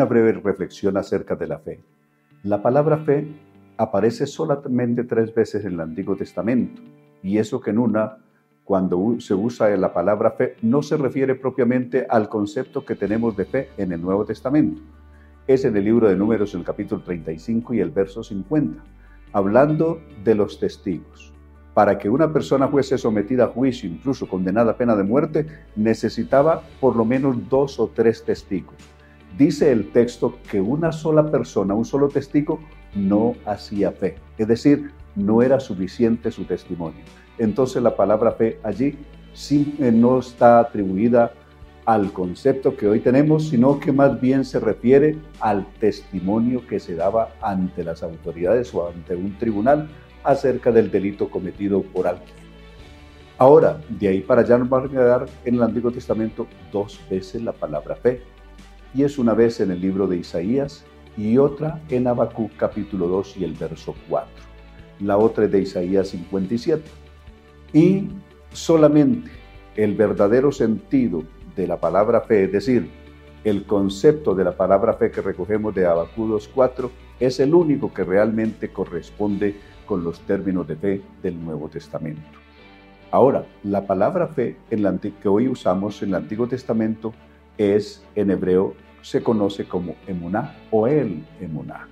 Una breve reflexión acerca de la fe. La palabra fe aparece solamente tres veces en el Antiguo Testamento, y eso que en una, cuando se usa la palabra fe, no se refiere propiamente al concepto que tenemos de fe en el Nuevo Testamento. Es en el libro de Números, el capítulo 35 y el verso 50, hablando de los testigos. Para que una persona fuese sometida a juicio, incluso condenada a pena de muerte, necesitaba por lo menos dos o tres testigos. Dice el texto que una sola persona, un solo testigo, no hacía fe. Es decir, no era suficiente su testimonio. Entonces la palabra fe allí eh, no está atribuida al concepto que hoy tenemos, sino que más bien se refiere al testimonio que se daba ante las autoridades o ante un tribunal acerca del delito cometido por alguien. Ahora, de ahí para allá nos va a quedar en el Antiguo Testamento dos veces la palabra fe. Y es una vez en el libro de Isaías y otra en Habacuc capítulo 2 y el verso 4. La otra es de Isaías 57. Y solamente el verdadero sentido de la palabra fe, es decir, el concepto de la palabra fe que recogemos de Habacuc 2.4, es el único que realmente corresponde con los términos de fe del Nuevo Testamento. Ahora, la palabra fe en la, que hoy usamos en el Antiguo Testamento es en hebreo se conoce como emuná o el emuná.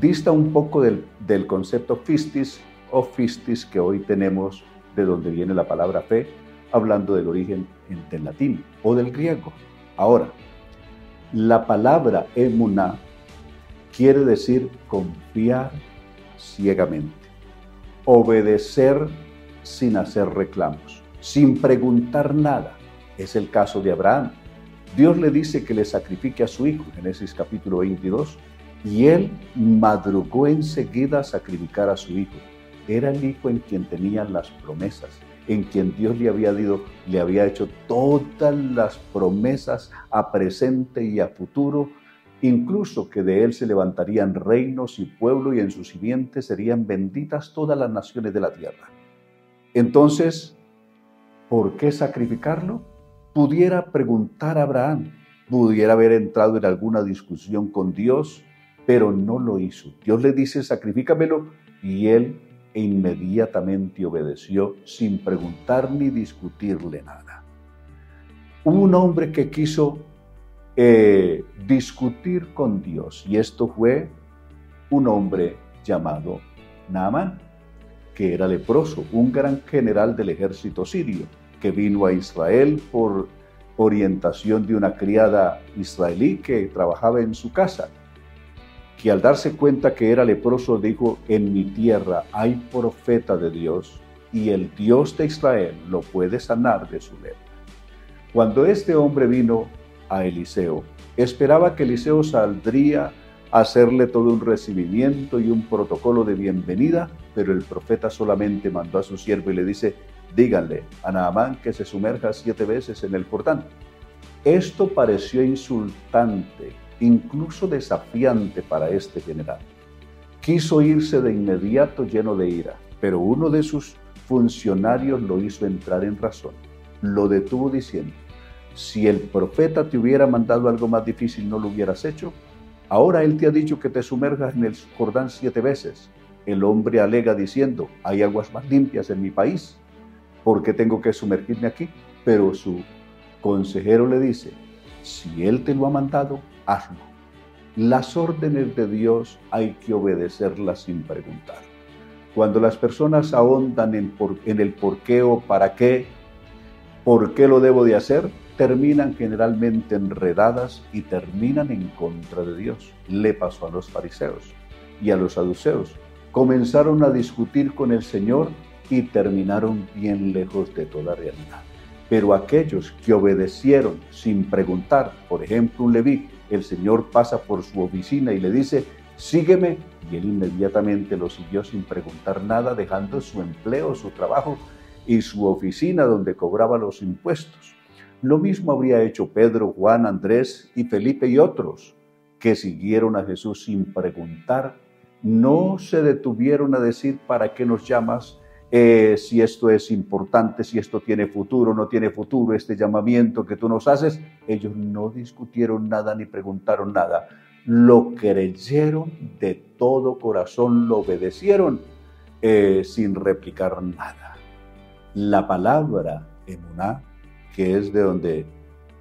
Dista un poco del, del concepto fistis o fistis que hoy tenemos de donde viene la palabra fe, hablando del origen del latín o del griego. Ahora, la palabra emuná quiere decir confiar ciegamente, obedecer sin hacer reclamos, sin preguntar nada. Es el caso de Abraham. Dios le dice que le sacrifique a su hijo, Génesis capítulo 22, y él madrugó enseguida a sacrificar a su hijo. Era el hijo en quien tenían las promesas, en quien Dios le había, dado, le había hecho todas las promesas a presente y a futuro, incluso que de él se levantarían reinos y pueblo y en su simiente serían benditas todas las naciones de la tierra. Entonces, ¿por qué sacrificarlo? Pudiera preguntar a Abraham, pudiera haber entrado en alguna discusión con Dios, pero no lo hizo. Dios le dice, sacrifícamelo, y él inmediatamente obedeció sin preguntar ni discutirle nada. Hubo un hombre que quiso eh, discutir con Dios, y esto fue un hombre llamado Naaman, que era leproso, un gran general del ejército sirio que vino a Israel por orientación de una criada israelí que trabajaba en su casa, que al darse cuenta que era leproso dijo, en mi tierra hay profeta de Dios y el Dios de Israel lo puede sanar de su lepra. Cuando este hombre vino a Eliseo, esperaba que Eliseo saldría a hacerle todo un recibimiento y un protocolo de bienvenida, pero el profeta solamente mandó a su siervo y le dice, díganle a Naamán que se sumerja siete veces en el Jordán. Esto pareció insultante, incluso desafiante para este general. Quiso irse de inmediato lleno de ira, pero uno de sus funcionarios lo hizo entrar en razón. Lo detuvo diciendo, si el profeta te hubiera mandado algo más difícil no lo hubieras hecho. Ahora él te ha dicho que te sumerjas en el Jordán siete veces. El hombre alega diciendo, hay aguas más limpias en mi país. ¿Por qué tengo que sumergirme aquí? Pero su consejero le dice, si Él te lo ha mandado, hazlo. Las órdenes de Dios hay que obedecerlas sin preguntar. Cuando las personas ahondan en, el por qué o para qué, por qué lo debo de hacer, terminan generalmente enredadas y terminan en contra de Dios. Le pasó a los fariseos y a los saduceos. Comenzaron a discutir con el Señor y terminaron bien lejos de toda realidad. Pero aquellos que obedecieron sin preguntar, por ejemplo un Leví, el Señor pasa por su oficina y le dice, sígueme, y él inmediatamente lo siguió sin preguntar nada, dejando su empleo, su trabajo y su oficina donde cobraba los impuestos. Lo mismo habría hecho Pedro, Juan, Andrés y Felipe y otros que siguieron a Jesús sin preguntar, no se detuvieron a decir, ¿para qué nos llamas? Eh, si esto es importante, si esto tiene futuro, no tiene futuro, este llamamiento que tú nos haces. Ellos no discutieron nada ni preguntaron nada. Lo creyeron de todo corazón, lo obedecieron eh, sin replicar nada. La palabra emuná, que es de donde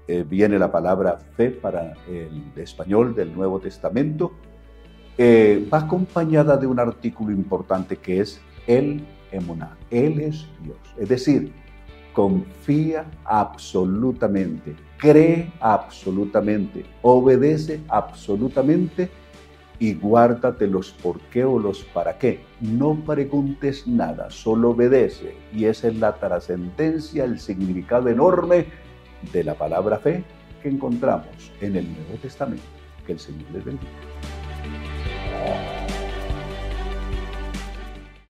eh, viene la palabra fe para el español del Nuevo Testamento, va acompañada de un artículo importante que es el Él es Dios. Es decir, confía absolutamente, cree absolutamente, obedece absolutamente y guárdate los por qué o los para qué. No preguntes nada, solo obedece. Y esa es la trascendencia, el significado enorme de la palabra fe que encontramos en el Nuevo Testamento. Que el Señor les bendiga.